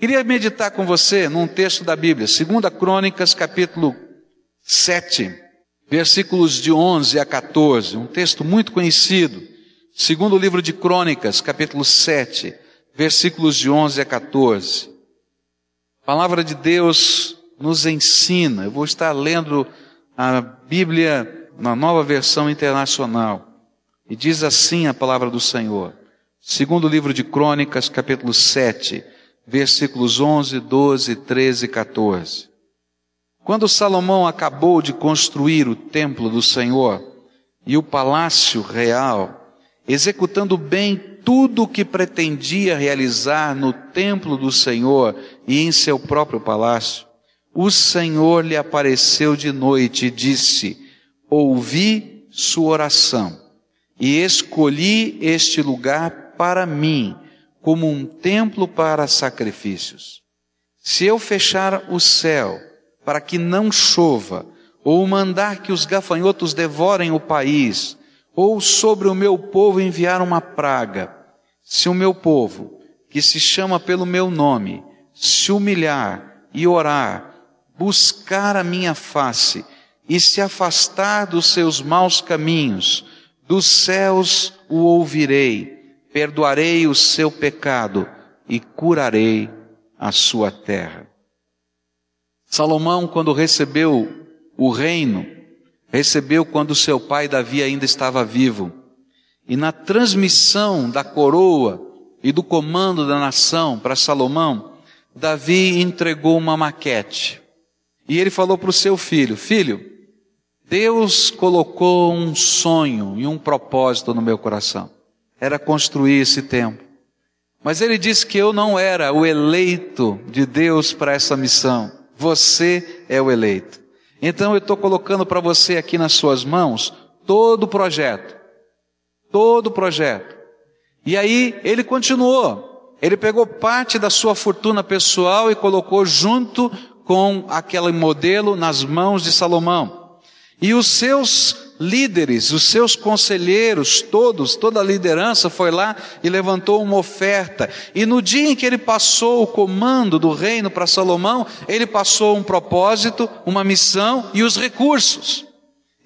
Queria meditar com você num texto da Bíblia, 2 Crônicas, capítulo 7, versículos de 11 a 14, um texto muito conhecido. Segundo livro de Crônicas, capítulo 7, versículos de 11 a 14. A palavra de Deus nos ensina. Eu vou estar lendo a Bíblia na nova versão internacional. E diz assim a palavra do Senhor. Segundo livro de Crônicas, capítulo 7, versículos 11, 12, 13 e 14. Quando Salomão acabou de construir o templo do Senhor e o palácio real, executando bem tudo o que pretendia realizar no templo do Senhor e em seu próprio palácio, o Senhor lhe apareceu de noite e disse: Ouvi sua oração e escolhi este lugar para mim como um templo para sacrifícios. Se eu fechar o céu para que não chova, ou mandar que os gafanhotos devorem o país, ou sobre o meu povo enviar uma praga, se o meu povo, que se chama pelo meu nome, se humilhar e orar, buscar a minha face e se afastar dos seus maus caminhos, dos céus o ouvirei perdoarei o seu pecado e curarei a sua terra. Salomão, quando recebeu o reino, recebeu quando seu pai Davi ainda estava vivo. E na transmissão da coroa e do comando da nação para Salomão, Davi entregou uma maquete. E ele falou para o seu filho: Filho, Deus colocou um sonho e um propósito no meu coração era construir esse templo. Mas ele disse que eu não era o eleito de Deus para essa missão. Você é o eleito. Então eu estou colocando para você aqui nas suas mãos todo o projeto. Todo o projeto. E aí ele continuou. Ele pegou parte da sua fortuna pessoal e colocou junto com aquele modelo nas mãos de Salomão. E os seus líderes, os seus conselheiros, todos, toda a liderança foi lá e levantou uma oferta. E no dia em que ele passou o comando do reino para Salomão, ele passou um propósito, uma missão e os recursos.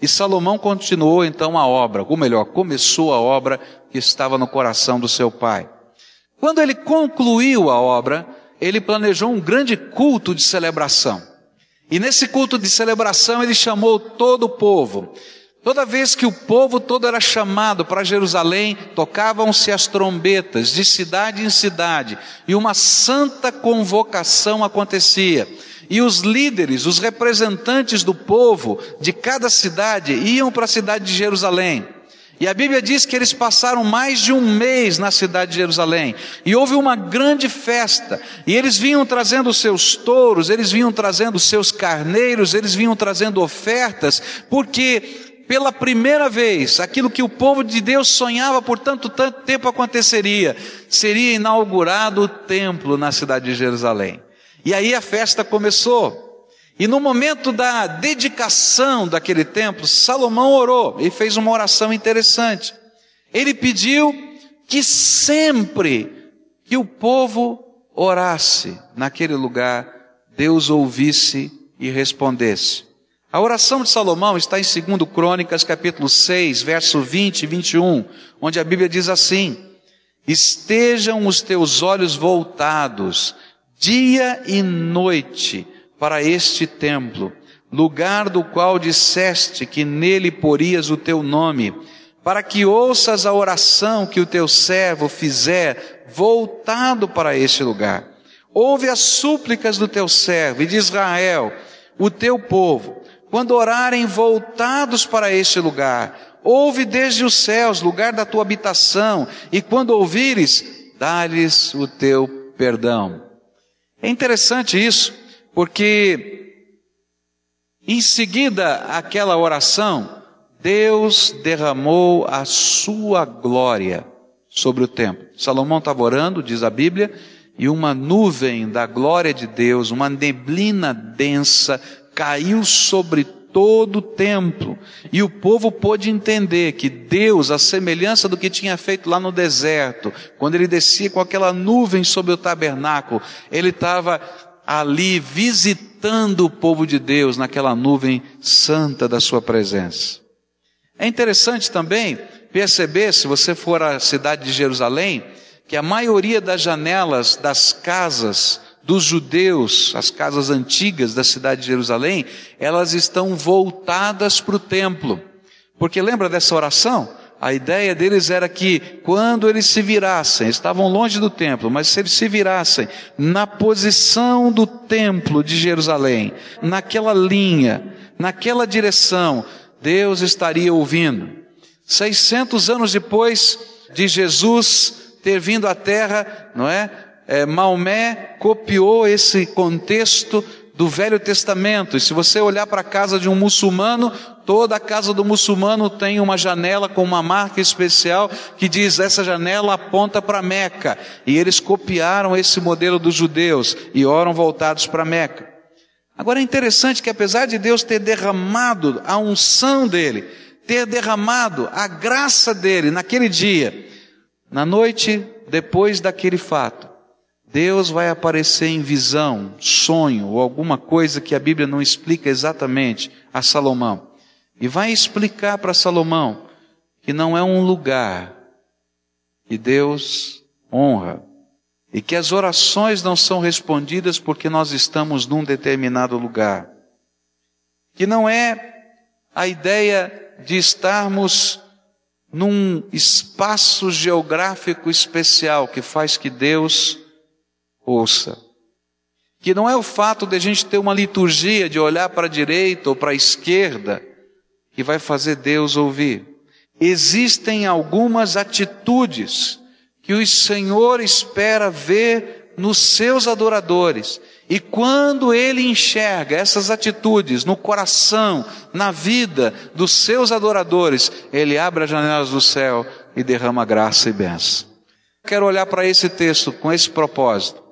E Salomão continuou então a obra, ou melhor, começou a obra que estava no coração do seu pai. Quando ele concluiu a obra, ele planejou um grande culto de celebração. E nesse culto de celebração ele chamou todo o povo. Toda vez que o povo todo era chamado para Jerusalém, tocavam-se as trombetas de cidade em cidade, e uma santa convocação acontecia. E os líderes, os representantes do povo de cada cidade iam para a cidade de Jerusalém. E a Bíblia diz que eles passaram mais de um mês na cidade de Jerusalém. E houve uma grande festa. E eles vinham trazendo seus touros, eles vinham trazendo seus carneiros, eles vinham trazendo ofertas, porque pela primeira vez, aquilo que o povo de Deus sonhava por tanto, tanto tempo aconteceria, seria inaugurado o templo na cidade de Jerusalém. E aí a festa começou. E no momento da dedicação daquele templo, Salomão orou e fez uma oração interessante. Ele pediu que sempre que o povo orasse naquele lugar, Deus ouvisse e respondesse. A oração de Salomão está em 2 Crônicas, capítulo 6, verso 20 e 21, onde a Bíblia diz assim: Estejam os teus olhos voltados, dia e noite, para este templo, lugar do qual disseste que nele porias o teu nome, para que ouças a oração que o teu servo fizer, voltado para este lugar. Ouve as súplicas do teu servo e de Israel, o teu povo, quando orarem voltados para este lugar, ouve desde os céus, lugar da tua habitação, e quando ouvires, dá-lhes o teu perdão. É interessante isso, porque em seguida àquela oração, Deus derramou a sua glória sobre o templo. Salomão estava orando, diz a Bíblia, e uma nuvem da glória de Deus, uma neblina densa, caiu sobre todo o templo. E o povo pôde entender que Deus, a semelhança do que tinha feito lá no deserto, quando ele descia com aquela nuvem sobre o tabernáculo, ele estava ali visitando o povo de Deus naquela nuvem santa da sua presença. É interessante também perceber, se você for à cidade de Jerusalém, que a maioria das janelas das casas dos judeus, as casas antigas da cidade de Jerusalém, elas estão voltadas para o templo. Porque lembra dessa oração? A ideia deles era que quando eles se virassem, estavam longe do templo, mas se eles se virassem na posição do templo de Jerusalém, naquela linha, naquela direção, Deus estaria ouvindo. 600 anos depois de Jesus ter vindo à terra, não é? É, Maomé copiou esse contexto do Velho Testamento. E se você olhar para a casa de um muçulmano, toda a casa do muçulmano tem uma janela com uma marca especial que diz essa janela aponta para Meca. E eles copiaram esse modelo dos judeus e oram voltados para Meca. Agora é interessante que apesar de Deus ter derramado a unção dele, ter derramado a graça dele naquele dia, na noite depois daquele fato, Deus vai aparecer em visão, sonho ou alguma coisa que a Bíblia não explica exatamente a Salomão. E vai explicar para Salomão que não é um lugar que Deus honra e que as orações não são respondidas porque nós estamos num determinado lugar. Que não é a ideia de estarmos num espaço geográfico especial que faz que Deus ouça. Que não é o fato de a gente ter uma liturgia de olhar para a direita ou para a esquerda que vai fazer Deus ouvir. Existem algumas atitudes que o Senhor espera ver nos seus adoradores. E quando ele enxerga essas atitudes no coração, na vida dos seus adoradores, ele abre as janelas do céu e derrama graça e bênção. Quero olhar para esse texto com esse propósito.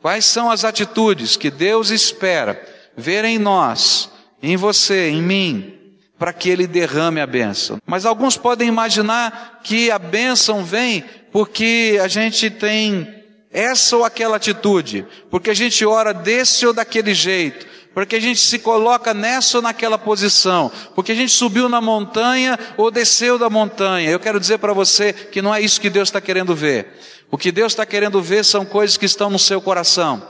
Quais são as atitudes que Deus espera ver em nós, em você, em mim, para que Ele derrame a bênção? Mas alguns podem imaginar que a bênção vem porque a gente tem essa ou aquela atitude, porque a gente ora desse ou daquele jeito, porque a gente se coloca nessa ou naquela posição, porque a gente subiu na montanha ou desceu da montanha. Eu quero dizer para você que não é isso que Deus está querendo ver. O que Deus está querendo ver são coisas que estão no seu coração.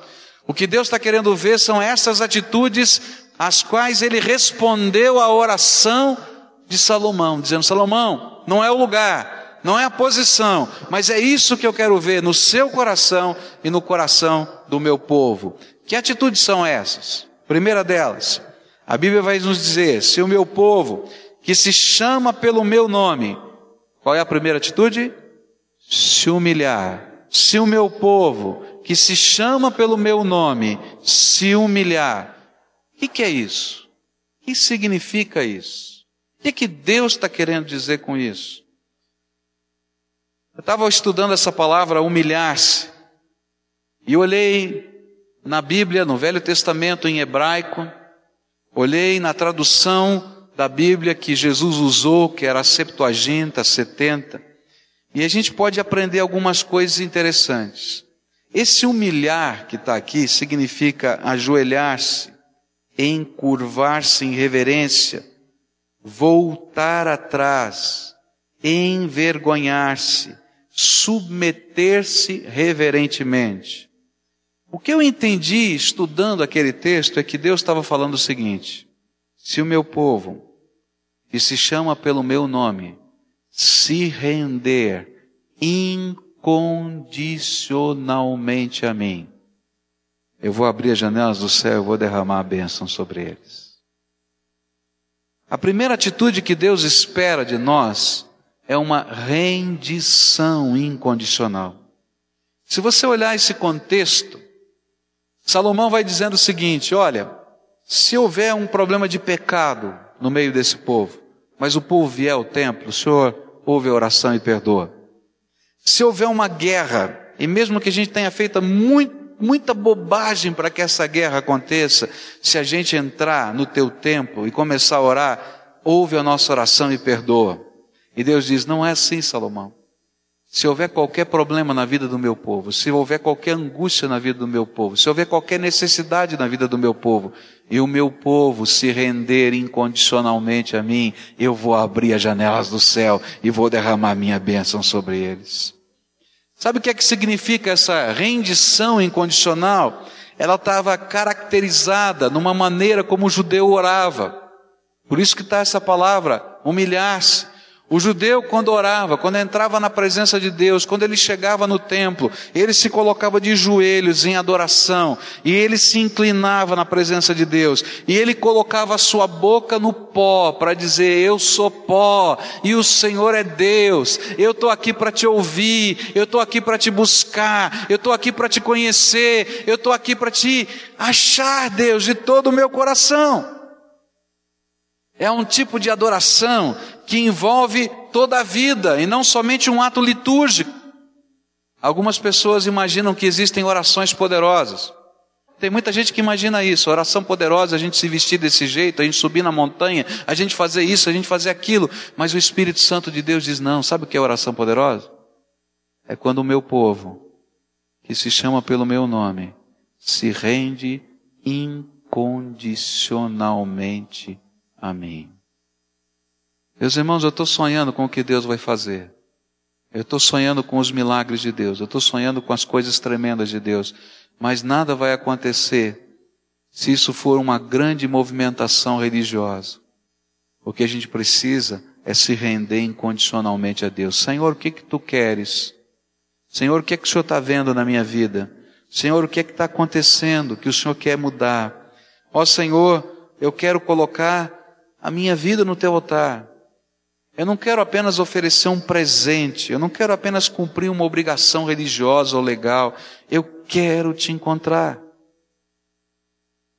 O que Deus está querendo ver são essas atitudes às quais ele respondeu à oração de Salomão, dizendo: Salomão, não é o lugar, não é a posição, mas é isso que eu quero ver no seu coração e no coração do meu povo. Que atitudes são essas? Primeira delas, a Bíblia vai nos dizer: se o meu povo, que se chama pelo meu nome, qual é a primeira atitude? Se humilhar, se o meu povo, que se chama pelo meu nome, se humilhar, o que, que, é isso? O que significa isso? O que, que Deus está querendo dizer com isso? Eu estava estudando essa palavra humilhar-se e olhei na Bíblia, no Velho Testamento em hebraico, olhei na tradução da Bíblia que Jesus usou, que era a Septuaginta, 70, e a gente pode aprender algumas coisas interessantes. Esse humilhar que está aqui significa ajoelhar-se, encurvar-se em reverência, voltar atrás, envergonhar-se, submeter-se reverentemente. O que eu entendi estudando aquele texto é que Deus estava falando o seguinte: se o meu povo, que se chama pelo meu nome, se render incondicionalmente a mim, eu vou abrir as janelas do céu e vou derramar a bênção sobre eles. A primeira atitude que Deus espera de nós é uma rendição incondicional. Se você olhar esse contexto, Salomão vai dizendo o seguinte: olha, se houver um problema de pecado no meio desse povo, mas o povo vier ao templo, o Senhor ouve a oração e perdoa. Se houver uma guerra, e mesmo que a gente tenha feito muito, muita bobagem para que essa guerra aconteça. Se a gente entrar no teu templo e começar a orar, ouve a nossa oração e perdoa. E Deus diz: não é assim, Salomão. Se houver qualquer problema na vida do meu povo, se houver qualquer angústia na vida do meu povo, se houver qualquer necessidade na vida do meu povo, e o meu povo se render incondicionalmente a mim, eu vou abrir as janelas do céu e vou derramar minha bênção sobre eles. Sabe o que é que significa essa rendição incondicional? Ela estava caracterizada numa maneira como o judeu orava. Por isso que está essa palavra, humilhar-se. O judeu, quando orava, quando entrava na presença de Deus, quando ele chegava no templo, ele se colocava de joelhos em adoração, e ele se inclinava na presença de Deus, e ele colocava a sua boca no pó para dizer: Eu sou pó, e o Senhor é Deus, eu estou aqui para te ouvir, eu estou aqui para te buscar, eu estou aqui para te conhecer, eu estou aqui para te achar, Deus, de todo o meu coração. É um tipo de adoração que envolve toda a vida e não somente um ato litúrgico. Algumas pessoas imaginam que existem orações poderosas. Tem muita gente que imagina isso, oração poderosa, a gente se vestir desse jeito, a gente subir na montanha, a gente fazer isso, a gente fazer aquilo. Mas o Espírito Santo de Deus diz: não, sabe o que é oração poderosa? É quando o meu povo, que se chama pelo meu nome, se rende incondicionalmente Amém. Meus irmãos, eu estou sonhando com o que Deus vai fazer. Eu estou sonhando com os milagres de Deus. Eu estou sonhando com as coisas tremendas de Deus. Mas nada vai acontecer se isso for uma grande movimentação religiosa. O que a gente precisa é se render incondicionalmente a Deus. Senhor, o que que tu queres? Senhor, o que é que o Senhor está vendo na minha vida? Senhor, o que é que está acontecendo que o Senhor quer mudar? Ó Senhor, eu quero colocar a minha vida no teu altar. Eu não quero apenas oferecer um presente, eu não quero apenas cumprir uma obrigação religiosa ou legal, eu quero te encontrar.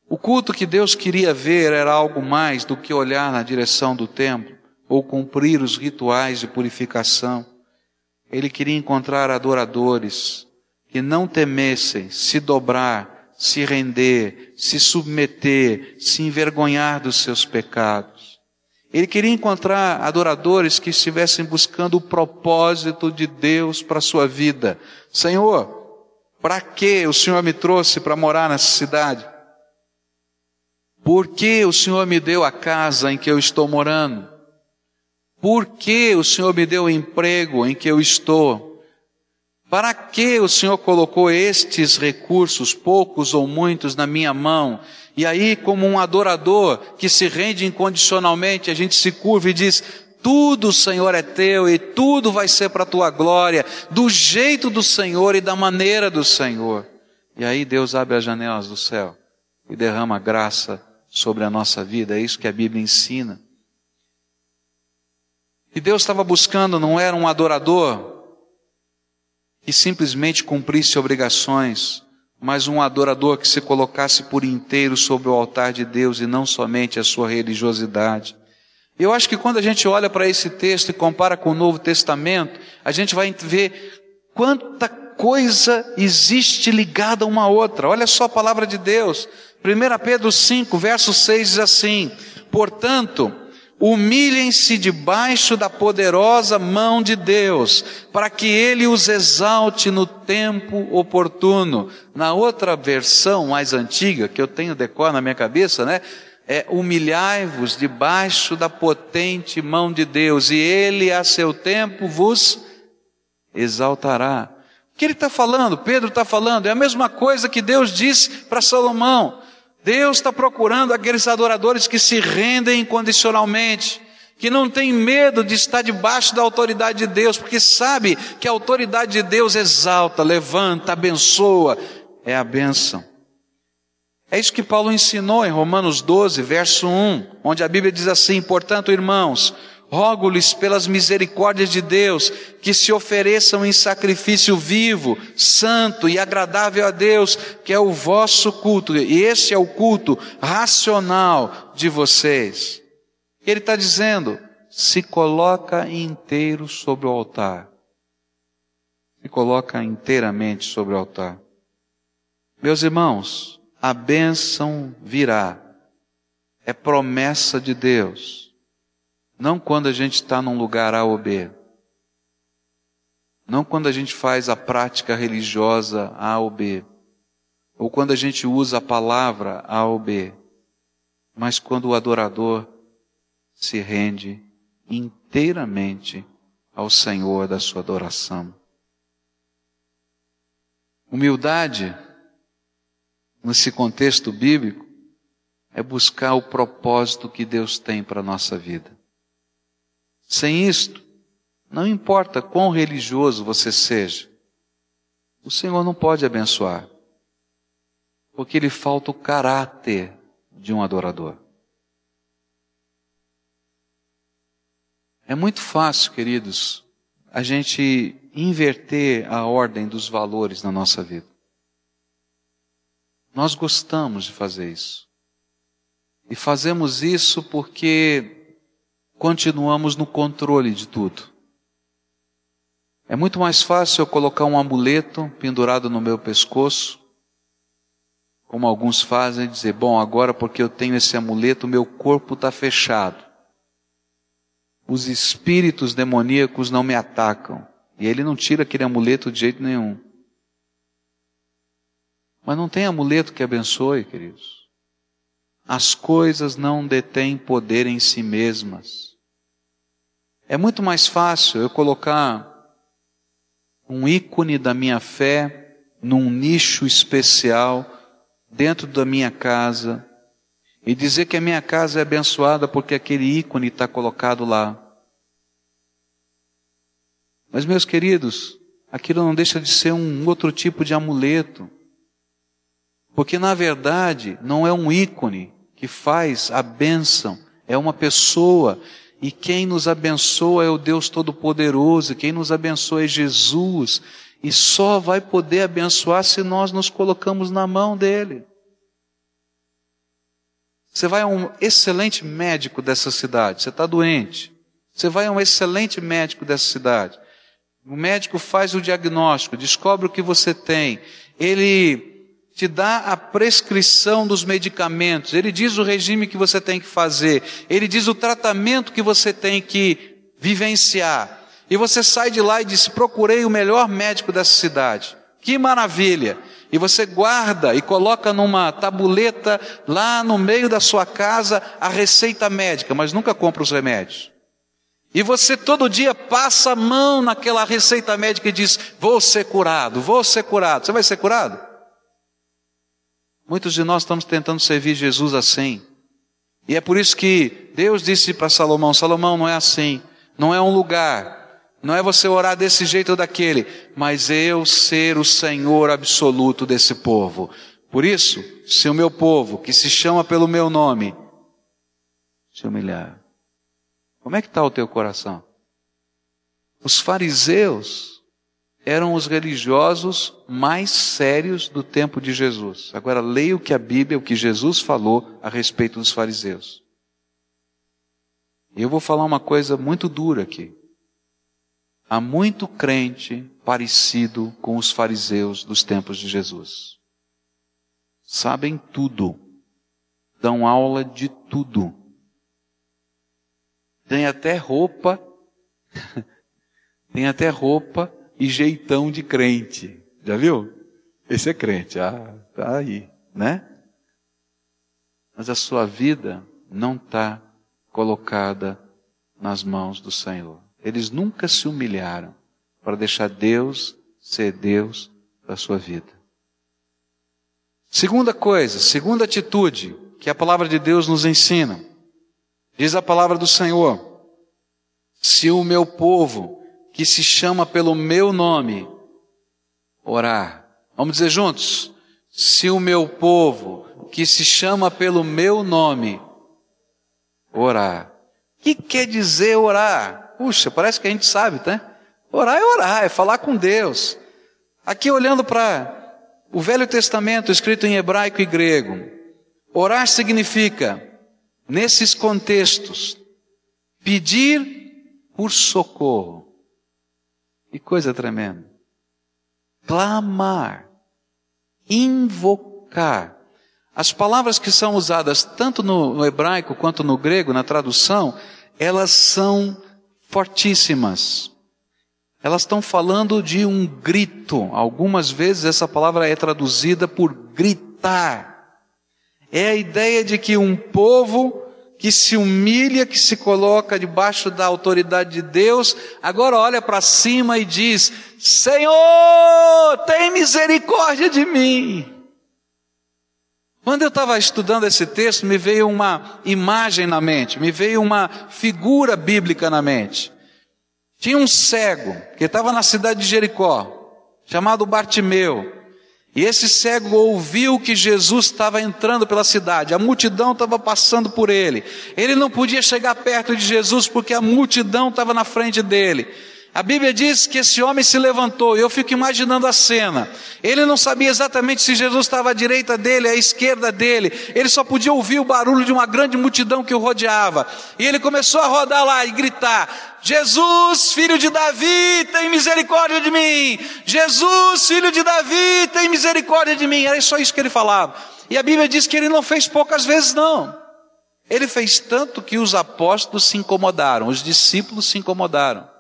O culto que Deus queria ver era algo mais do que olhar na direção do templo ou cumprir os rituais de purificação. Ele queria encontrar adoradores que não temessem se dobrar se render, se submeter, se envergonhar dos seus pecados. Ele queria encontrar adoradores que estivessem buscando o propósito de Deus para a sua vida. Senhor, para que o Senhor me trouxe para morar nessa cidade? Por que o Senhor me deu a casa em que eu estou morando? Por que o Senhor me deu o emprego em que eu estou? Para que o Senhor colocou estes recursos, poucos ou muitos, na minha mão? E aí, como um adorador que se rende incondicionalmente, a gente se curva e diz: tudo, Senhor, é teu e tudo vai ser para a tua glória, do jeito do Senhor e da maneira do Senhor. E aí Deus abre as janelas do céu e derrama graça sobre a nossa vida, é isso que a Bíblia ensina. E Deus estava buscando, não era um adorador que simplesmente cumprisse obrigações, mas um adorador que se colocasse por inteiro sobre o altar de Deus e não somente a sua religiosidade. Eu acho que quando a gente olha para esse texto e compara com o Novo Testamento, a gente vai ver quanta coisa existe ligada uma à outra. Olha só a palavra de Deus. 1 Pedro 5, verso 6 diz assim: Portanto, Humilhem-se debaixo da poderosa mão de Deus, para que Ele os exalte no tempo oportuno. Na outra versão mais antiga, que eu tenho decor na minha cabeça, né? É humilhai-vos debaixo da potente mão de Deus, e Ele a seu tempo vos exaltará. O que ele está falando? Pedro está falando, é a mesma coisa que Deus disse para Salomão. Deus está procurando aqueles adoradores que se rendem incondicionalmente, que não tem medo de estar debaixo da autoridade de Deus, porque sabe que a autoridade de Deus exalta, levanta, abençoa, é a bênção. É isso que Paulo ensinou em Romanos 12, verso 1, onde a Bíblia diz assim: portanto, irmãos, Rogo-lhes pelas misericórdias de Deus que se ofereçam em sacrifício vivo, santo e agradável a Deus, que é o vosso culto, e esse é o culto racional de vocês. Ele está dizendo, se coloca inteiro sobre o altar. Se coloca inteiramente sobre o altar. Meus irmãos, a bênção virá. É promessa de Deus. Não quando a gente está num lugar A ou B. Não quando a gente faz a prática religiosa A ou B. Ou quando a gente usa a palavra A ou B. Mas quando o adorador se rende inteiramente ao Senhor da sua adoração. Humildade nesse contexto bíblico, é buscar o propósito que Deus tem para a nossa vida. Sem isto, não importa quão religioso você seja, o Senhor não pode abençoar, porque lhe falta o caráter de um adorador. É muito fácil, queridos, a gente inverter a ordem dos valores na nossa vida. Nós gostamos de fazer isso. E fazemos isso porque continuamos no controle de tudo. É muito mais fácil eu colocar um amuleto pendurado no meu pescoço, como alguns fazem, dizer: bom, agora porque eu tenho esse amuleto, meu corpo está fechado. Os espíritos demoníacos não me atacam. E ele não tira aquele amuleto de jeito nenhum. Mas não tem amuleto que abençoe, queridos. As coisas não detêm poder em si mesmas. É muito mais fácil eu colocar um ícone da minha fé num nicho especial dentro da minha casa e dizer que a minha casa é abençoada porque aquele ícone está colocado lá. Mas, meus queridos, aquilo não deixa de ser um outro tipo de amuleto. Porque na verdade não é um ícone que faz a bênção, é uma pessoa. E quem nos abençoa é o Deus Todo-Poderoso, quem nos abençoa é Jesus. E só vai poder abençoar se nós nos colocamos na mão dele. Você vai a um excelente médico dessa cidade, você está doente. Você vai a um excelente médico dessa cidade. O médico faz o diagnóstico, descobre o que você tem. Ele te dá a prescrição dos medicamentos, ele diz o regime que você tem que fazer, ele diz o tratamento que você tem que vivenciar. E você sai de lá e diz: procurei o melhor médico dessa cidade. Que maravilha! E você guarda e coloca numa tabuleta lá no meio da sua casa a receita médica, mas nunca compra os remédios. E você todo dia passa a mão naquela receita médica e diz: Vou ser curado, vou ser curado. Você vai ser curado? Muitos de nós estamos tentando servir Jesus assim. E é por isso que Deus disse para Salomão: Salomão, não é assim, não é um lugar, não é você orar desse jeito ou daquele, mas eu ser o Senhor absoluto desse povo. Por isso, se o meu povo, que se chama pelo meu nome, se humilhar, como é que está o teu coração? Os fariseus eram os religiosos mais sérios do tempo de Jesus. Agora leia o que a Bíblia, o que Jesus falou a respeito dos fariseus. E eu vou falar uma coisa muito dura aqui. Há muito crente parecido com os fariseus dos tempos de Jesus. Sabem tudo. Dão aula de tudo. Tem até roupa, tem até roupa e jeitão de crente. Já viu? Esse é crente, ah, tá aí, né? Mas a sua vida não está colocada nas mãos do Senhor. Eles nunca se humilharam para deixar Deus ser Deus da sua vida. Segunda coisa, segunda atitude que a palavra de Deus nos ensina. Diz a palavra do Senhor: Se o meu povo, que se chama pelo meu nome, orar. Vamos dizer juntos? Se o meu povo, que se chama pelo meu nome, orar. O que quer dizer orar? Puxa, parece que a gente sabe, tá? Orar é orar, é falar com Deus. Aqui olhando para o Velho Testamento escrito em hebraico e grego, orar significa, nesses contextos, pedir por socorro. Que coisa tremenda. Clamar, invocar. As palavras que são usadas tanto no, no hebraico quanto no grego, na tradução, elas são fortíssimas. Elas estão falando de um grito. Algumas vezes essa palavra é traduzida por gritar. É a ideia de que um povo que se humilha, que se coloca debaixo da autoridade de Deus, agora olha para cima e diz: Senhor, tem misericórdia de mim. Quando eu estava estudando esse texto, me veio uma imagem na mente, me veio uma figura bíblica na mente. Tinha um cego que estava na cidade de Jericó, chamado Bartimeu. E esse cego ouviu que Jesus estava entrando pela cidade, a multidão estava passando por ele. Ele não podia chegar perto de Jesus porque a multidão estava na frente dele. A Bíblia diz que esse homem se levantou, e eu fico imaginando a cena. Ele não sabia exatamente se Jesus estava à direita dele, à esquerda dele. Ele só podia ouvir o barulho de uma grande multidão que o rodeava. E ele começou a rodar lá e gritar: Jesus, filho de Davi, tem misericórdia de mim. Jesus, filho de Davi, tem misericórdia de mim. Era só isso que ele falava. E a Bíblia diz que ele não fez poucas vezes, não. Ele fez tanto que os apóstolos se incomodaram, os discípulos se incomodaram.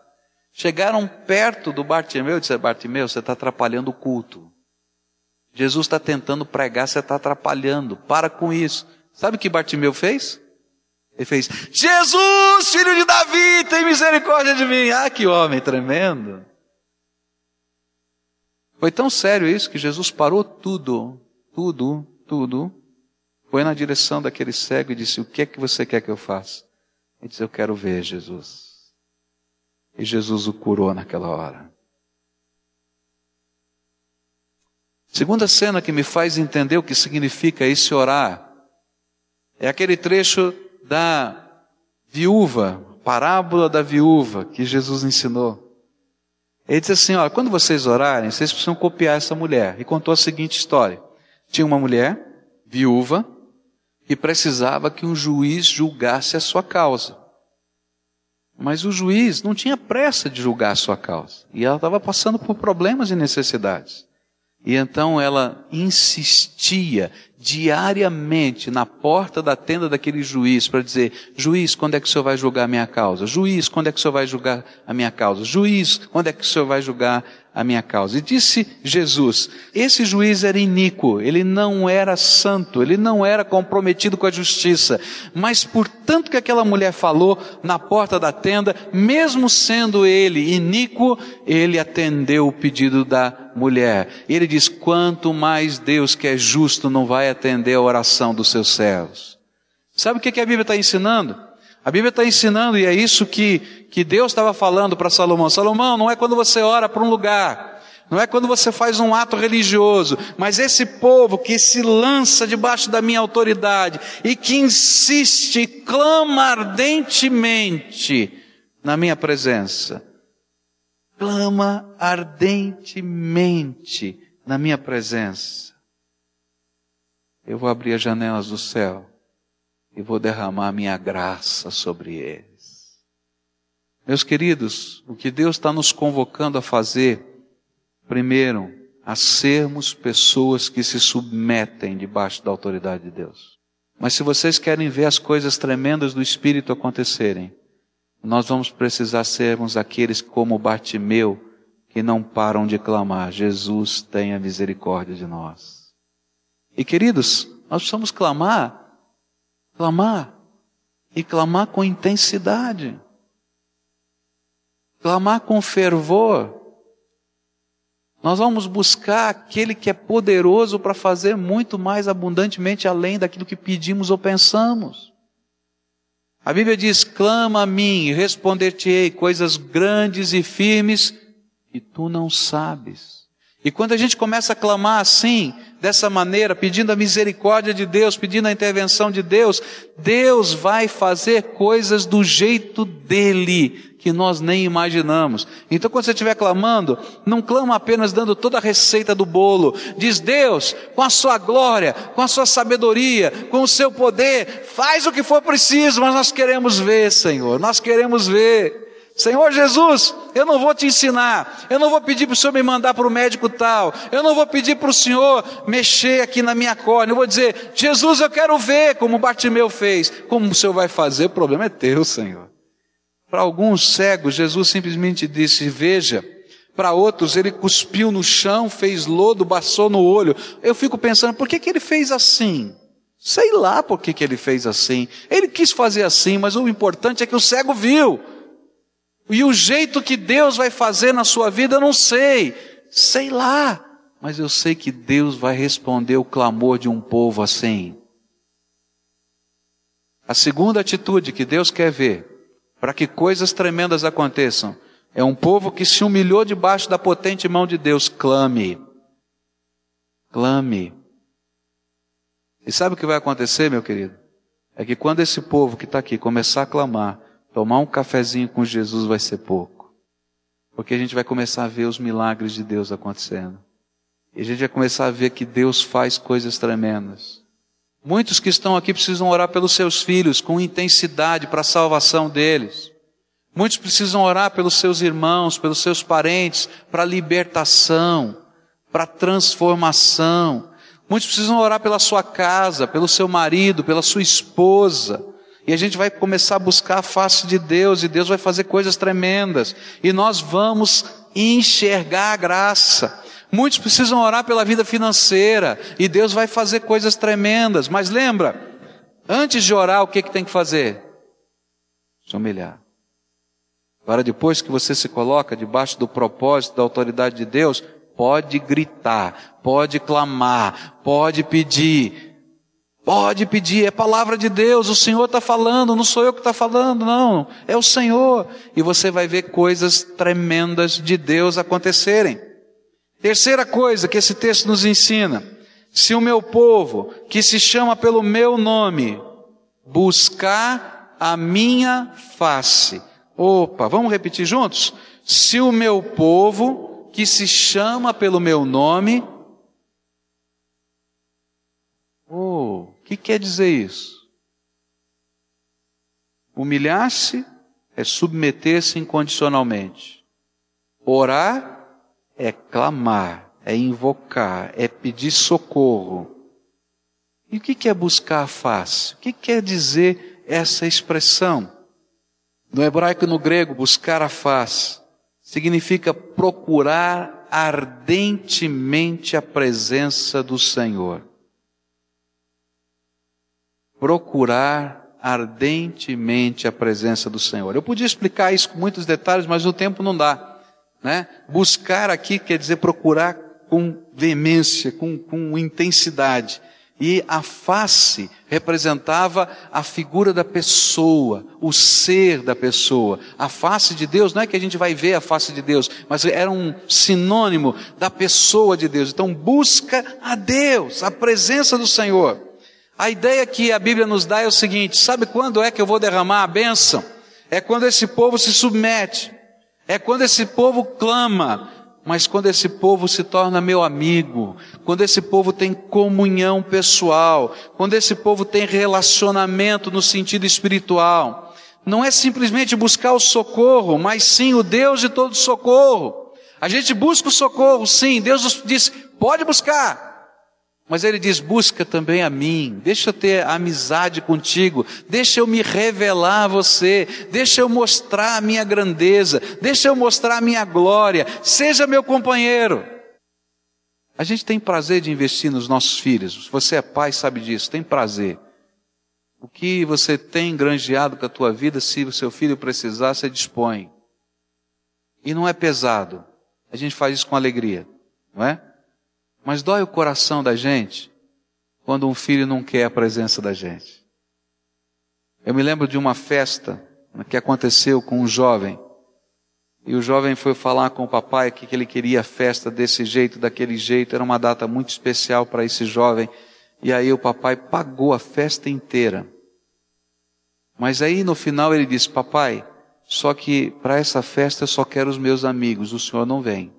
Chegaram perto do Bartimeu e disseram: Bartimeu, você está atrapalhando o culto. Jesus está tentando pregar, você está atrapalhando. Para com isso. Sabe o que Bartimeu fez? Ele fez: Jesus, filho de Davi, tem misericórdia de mim. Ah, que homem tremendo. Foi tão sério isso que Jesus parou tudo, tudo, tudo, foi na direção daquele cego e disse: O que é que você quer que eu faça? Ele disse: Eu quero ver Jesus. E Jesus o curou naquela hora. Segunda cena que me faz entender o que significa esse orar é aquele trecho da viúva, parábola da viúva que Jesus ensinou. Ele disse assim: olha, quando vocês orarem, vocês precisam copiar essa mulher. E contou a seguinte história: tinha uma mulher, viúva, que precisava que um juiz julgasse a sua causa. Mas o juiz não tinha pressa de julgar a sua causa. E ela estava passando por problemas e necessidades. E então ela insistia diariamente na porta da tenda daquele juiz para dizer: Juiz, quando é que o senhor vai julgar a minha causa? Juiz, quando é que o senhor vai julgar a minha causa? Juiz, quando é que o senhor vai julgar a minha causa? E disse Jesus: Esse juiz era iníquo, ele não era santo, ele não era comprometido com a justiça, mas por tanto que aquela mulher falou na porta da tenda, mesmo sendo ele iníquo, ele atendeu o pedido da mulher. Ele diz: Quanto mais Deus que é justo não vai atender a oração dos seus servos. Sabe o que a Bíblia está ensinando? A Bíblia está ensinando, e é isso que, que Deus estava falando para Salomão. Salomão, não é quando você ora para um lugar, não é quando você faz um ato religioso, mas esse povo que se lança debaixo da minha autoridade e que insiste, clama ardentemente na minha presença. Clama ardentemente na minha presença eu vou abrir as janelas do céu e vou derramar minha graça sobre eles. Meus queridos, o que Deus está nos convocando a fazer, primeiro, a sermos pessoas que se submetem debaixo da autoridade de Deus. Mas se vocês querem ver as coisas tremendas do Espírito acontecerem, nós vamos precisar sermos aqueles como Bartimeu, que não param de clamar: Jesus, tenha misericórdia de nós. E queridos, nós precisamos clamar, clamar, e clamar com intensidade, clamar com fervor. Nós vamos buscar aquele que é poderoso para fazer muito mais abundantemente além daquilo que pedimos ou pensamos. A Bíblia diz: clama a mim responder-te-ei coisas grandes e firmes que tu não sabes. E quando a gente começa a clamar assim, dessa maneira, pedindo a misericórdia de Deus, pedindo a intervenção de Deus, Deus vai fazer coisas do jeito dele, que nós nem imaginamos. Então, quando você estiver clamando, não clama apenas dando toda a receita do bolo. Diz Deus, com a sua glória, com a sua sabedoria, com o seu poder, faz o que for preciso, mas nós queremos ver, Senhor, nós queremos ver. Senhor Jesus, eu não vou te ensinar, eu não vou pedir para o Senhor me mandar para o médico tal, eu não vou pedir para o Senhor mexer aqui na minha córnea, eu vou dizer, Jesus, eu quero ver como Bartimeu fez. Como o Senhor vai fazer, o problema é teu, Senhor. Para alguns cegos, Jesus simplesmente disse, veja, para outros, ele cuspiu no chão, fez lodo, passou no olho. Eu fico pensando, por que, que ele fez assim? Sei lá por que, que ele fez assim. Ele quis fazer assim, mas o importante é que o cego viu. E o jeito que Deus vai fazer na sua vida, eu não sei. Sei lá. Mas eu sei que Deus vai responder o clamor de um povo assim. A segunda atitude que Deus quer ver, para que coisas tremendas aconteçam, é um povo que se humilhou debaixo da potente mão de Deus. Clame. Clame. E sabe o que vai acontecer, meu querido? É que quando esse povo que está aqui começar a clamar, tomar um cafezinho com Jesus vai ser pouco. Porque a gente vai começar a ver os milagres de Deus acontecendo. E a gente vai começar a ver que Deus faz coisas tremendas. Muitos que estão aqui precisam orar pelos seus filhos com intensidade para a salvação deles. Muitos precisam orar pelos seus irmãos, pelos seus parentes, para libertação, para transformação. Muitos precisam orar pela sua casa, pelo seu marido, pela sua esposa. E a gente vai começar a buscar a face de Deus, e Deus vai fazer coisas tremendas. E nós vamos enxergar a graça. Muitos precisam orar pela vida financeira, e Deus vai fazer coisas tremendas. Mas lembra, antes de orar, o que, que tem que fazer? Se humilhar. Para depois que você se coloca debaixo do propósito da autoridade de Deus, pode gritar, pode clamar, pode pedir. Pode pedir, é palavra de Deus, o Senhor está falando, não sou eu que está falando, não, é o Senhor. E você vai ver coisas tremendas de Deus acontecerem. Terceira coisa que esse texto nos ensina: se o meu povo, que se chama pelo meu nome, buscar a minha face, Opa, vamos repetir juntos? Se o meu povo, que se chama pelo meu nome, oh, o que quer dizer isso? Humilhar-se é submeter-se incondicionalmente. Orar é clamar, é invocar, é pedir socorro. E o que é buscar a face? O que quer dizer essa expressão? No hebraico e no grego, buscar a face significa procurar ardentemente a presença do Senhor. Procurar ardentemente a presença do Senhor. Eu podia explicar isso com muitos detalhes, mas o tempo não dá. Né? Buscar aqui quer dizer procurar com veemência, com, com intensidade. E a face representava a figura da pessoa, o ser da pessoa. A face de Deus, não é que a gente vai ver a face de Deus, mas era um sinônimo da pessoa de Deus. Então busca a Deus, a presença do Senhor. A ideia que a Bíblia nos dá é o seguinte: sabe quando é que eu vou derramar a bênção? É quando esse povo se submete, é quando esse povo clama, mas quando esse povo se torna meu amigo, quando esse povo tem comunhão pessoal, quando esse povo tem relacionamento no sentido espiritual, não é simplesmente buscar o socorro, mas sim o Deus de todo socorro. A gente busca o socorro, sim, Deus nos diz, pode buscar, mas ele diz: busca também a mim, deixa eu ter amizade contigo, deixa eu me revelar a você, deixa eu mostrar a minha grandeza, deixa eu mostrar a minha glória, seja meu companheiro. A gente tem prazer de investir nos nossos filhos, você é pai, sabe disso, tem prazer. O que você tem granjeado com a tua vida, se o seu filho precisar, você dispõe. E não é pesado, a gente faz isso com alegria, não é? Mas dói o coração da gente quando um filho não quer a presença da gente. Eu me lembro de uma festa que aconteceu com um jovem. E o jovem foi falar com o papai que ele queria a festa desse jeito, daquele jeito. Era uma data muito especial para esse jovem. E aí o papai pagou a festa inteira. Mas aí no final ele disse: Papai, só que para essa festa eu só quero os meus amigos, o senhor não vem.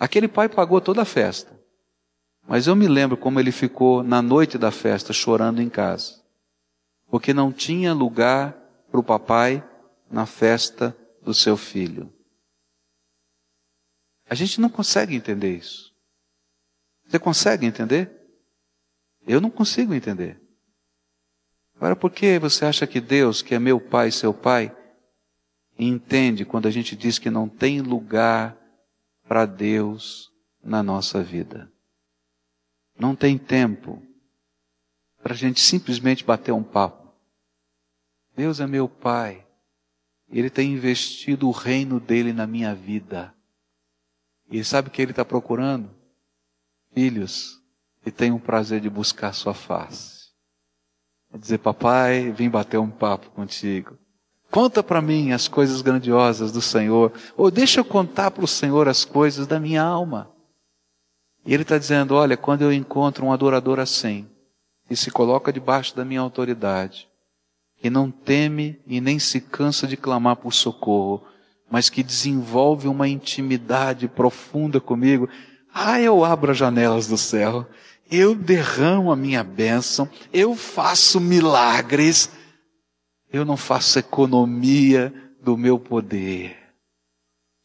Aquele pai pagou toda a festa. Mas eu me lembro como ele ficou na noite da festa chorando em casa. Porque não tinha lugar para o papai na festa do seu filho. A gente não consegue entender isso. Você consegue entender? Eu não consigo entender. Agora, por que você acha que Deus, que é meu pai, seu pai, entende quando a gente diz que não tem lugar para Deus na nossa vida? Não tem tempo para a gente simplesmente bater um papo. Deus é meu pai. Ele tem investido o reino dele na minha vida. E sabe o que ele está procurando? Filhos que tenham o prazer de buscar sua face. É dizer, papai, vim bater um papo contigo. Conta para mim as coisas grandiosas do Senhor. Ou deixa eu contar para o Senhor as coisas da minha alma. E ele está dizendo: olha, quando eu encontro um adorador assim, e se coloca debaixo da minha autoridade, que não teme e nem se cansa de clamar por socorro, mas que desenvolve uma intimidade profunda comigo, ah, eu abro as janelas do céu, eu derramo a minha bênção, eu faço milagres, eu não faço economia do meu poder.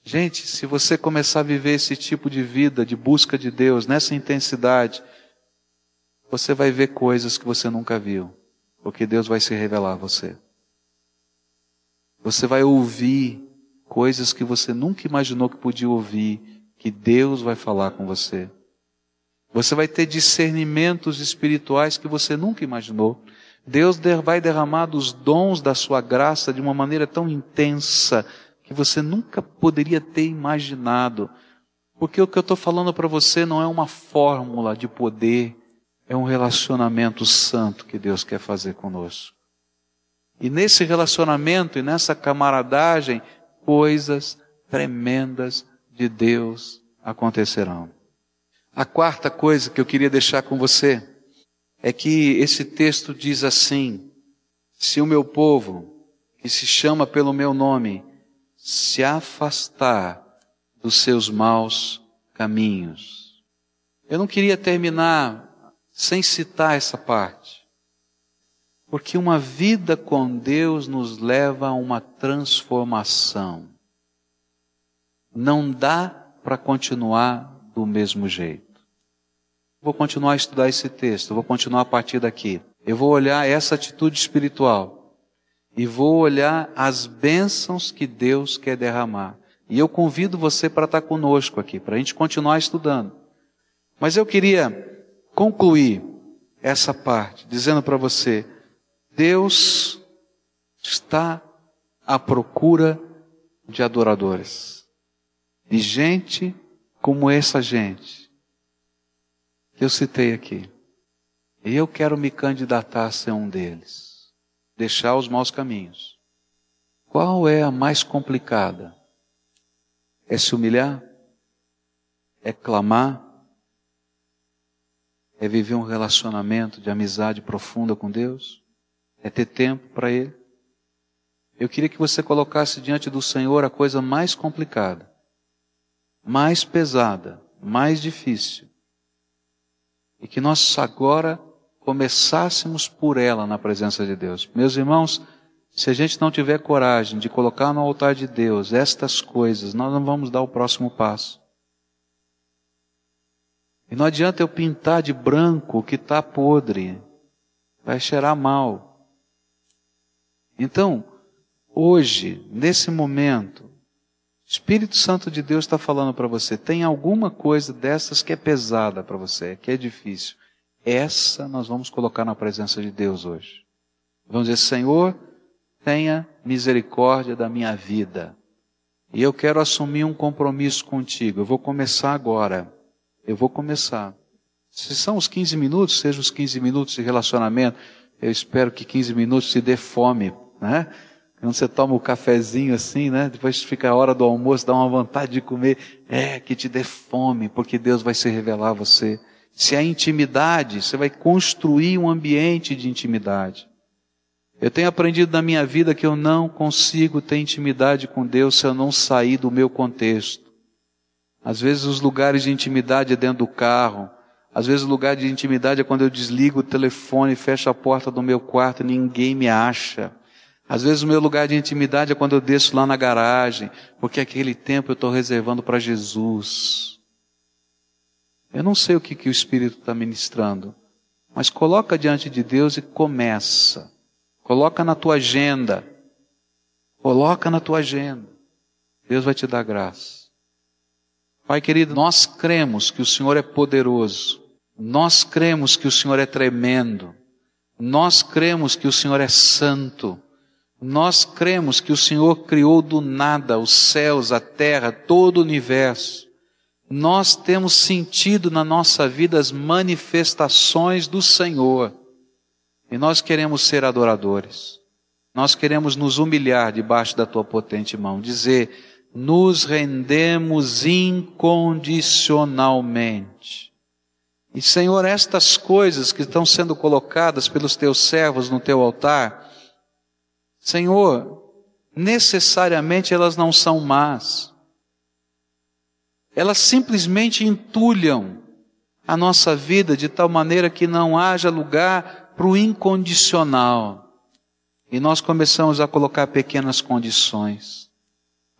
Gente, se você começar a viver esse tipo de vida de busca de Deus, nessa intensidade, você vai ver coisas que você nunca viu porque Deus vai se revelar a você. Você vai ouvir coisas que você nunca imaginou que podia ouvir, que Deus vai falar com você. Você vai ter discernimentos espirituais que você nunca imaginou. Deus vai derramar dos dons da sua graça de uma maneira tão intensa que você nunca poderia ter imaginado. Porque o que eu estou falando para você não é uma fórmula de poder, é um relacionamento santo que Deus quer fazer conosco. E nesse relacionamento e nessa camaradagem, coisas tremendas de Deus acontecerão. A quarta coisa que eu queria deixar com você é que esse texto diz assim: se o meu povo, que se chama pelo meu nome, se afastar dos seus maus caminhos. Eu não queria terminar sem citar essa parte. Porque uma vida com Deus nos leva a uma transformação. Não dá para continuar do mesmo jeito. Vou continuar a estudar esse texto, vou continuar a partir daqui. Eu vou olhar essa atitude espiritual e vou olhar as bênçãos que Deus quer derramar. E eu convido você para estar conosco aqui, para a gente continuar estudando. Mas eu queria concluir essa parte dizendo para você: Deus está à procura de adoradores, de gente como essa gente que eu citei aqui. E eu quero me candidatar a ser um deles, deixar os maus caminhos. Qual é a mais complicada? É se humilhar? É clamar? É viver um relacionamento de amizade profunda com Deus? É ter tempo para Ele? Eu queria que você colocasse diante do Senhor a coisa mais complicada, mais pesada, mais difícil. E que nós agora começássemos por ela na presença de Deus. Meus irmãos, se a gente não tiver coragem de colocar no altar de Deus estas coisas, nós não vamos dar o próximo passo. E não adianta eu pintar de branco o que está podre, vai cheirar mal. Então, hoje, nesse momento, Espírito Santo de Deus está falando para você: tem alguma coisa dessas que é pesada para você, que é difícil. Essa nós vamos colocar na presença de Deus hoje. Vamos dizer: Senhor, tenha misericórdia da minha vida. E eu quero assumir um compromisso contigo. Eu vou começar agora. Eu vou começar. Se são os 15 minutos, sejam os 15 minutos de relacionamento. Eu espero que 15 minutos te dê fome, né? Quando você toma o um cafezinho assim, né? Depois fica a hora do almoço, dá uma vontade de comer. É, que te dê fome, porque Deus vai se revelar a você. Se há intimidade, você vai construir um ambiente de intimidade. Eu tenho aprendido na minha vida que eu não consigo ter intimidade com Deus se eu não sair do meu contexto. Às vezes os lugares de intimidade é dentro do carro. Às vezes o lugar de intimidade é quando eu desligo o telefone e fecho a porta do meu quarto e ninguém me acha. Às vezes o meu lugar de intimidade é quando eu desço lá na garagem, porque aquele tempo eu estou reservando para Jesus. Eu não sei o que, que o Espírito está ministrando, mas coloca diante de Deus e começa. Coloca na tua agenda. Coloca na tua agenda. Deus vai te dar graça. Pai querido, nós cremos que o Senhor é poderoso. Nós cremos que o Senhor é tremendo. Nós cremos que o Senhor é santo. Nós cremos que o Senhor criou do nada os céus, a terra, todo o universo. Nós temos sentido na nossa vida as manifestações do Senhor. E nós queremos ser adoradores. Nós queremos nos humilhar debaixo da tua potente mão, dizer: nos rendemos incondicionalmente. E Senhor, estas coisas que estão sendo colocadas pelos teus servos no teu altar, Senhor, necessariamente elas não são más. Elas simplesmente entulham a nossa vida de tal maneira que não haja lugar para o incondicional. E nós começamos a colocar pequenas condições.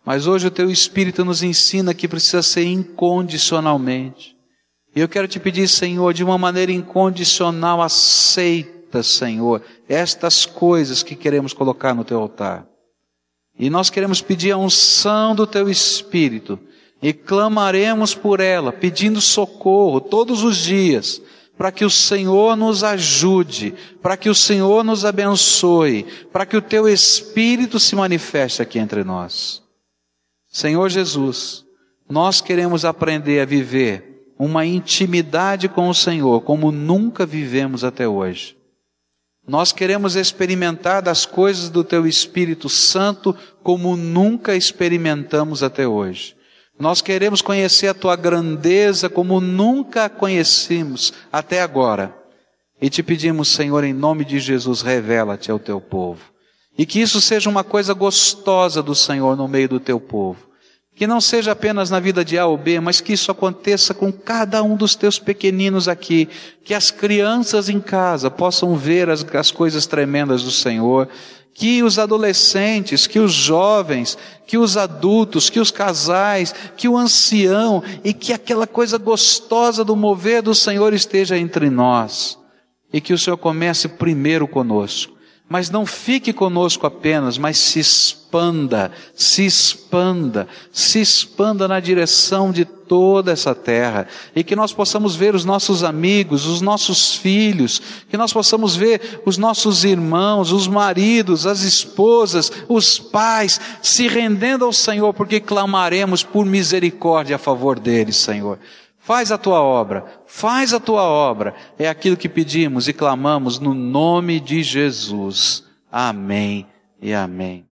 Mas hoje o teu Espírito nos ensina que precisa ser incondicionalmente. E eu quero te pedir, Senhor, de uma maneira incondicional, aceita Senhor, estas coisas que queremos colocar no teu altar. E nós queremos pedir a unção do teu Espírito e clamaremos por ela, pedindo socorro todos os dias, para que o Senhor nos ajude, para que o Senhor nos abençoe, para que o teu Espírito se manifeste aqui entre nós. Senhor Jesus, nós queremos aprender a viver uma intimidade com o Senhor como nunca vivemos até hoje. Nós queremos experimentar das coisas do Teu Espírito Santo como nunca experimentamos até hoje. Nós queremos conhecer a Tua grandeza como nunca a conhecemos até agora. E te pedimos, Senhor, em nome de Jesus, revela-te ao Teu povo. E que isso seja uma coisa gostosa do Senhor no meio do Teu povo. Que não seja apenas na vida de A ou B, mas que isso aconteça com cada um dos teus pequeninos aqui. Que as crianças em casa possam ver as, as coisas tremendas do Senhor. Que os adolescentes, que os jovens, que os adultos, que os casais, que o ancião e que aquela coisa gostosa do mover do Senhor esteja entre nós. E que o Senhor comece primeiro conosco mas não fique conosco apenas, mas se expanda, se expanda, se expanda na direção de toda essa terra. E que nós possamos ver os nossos amigos, os nossos filhos, que nós possamos ver os nossos irmãos, os maridos, as esposas, os pais, se rendendo ao Senhor, porque clamaremos por misericórdia a favor deles, Senhor. Faz a tua obra, faz a tua obra. É aquilo que pedimos e clamamos no nome de Jesus. Amém e amém.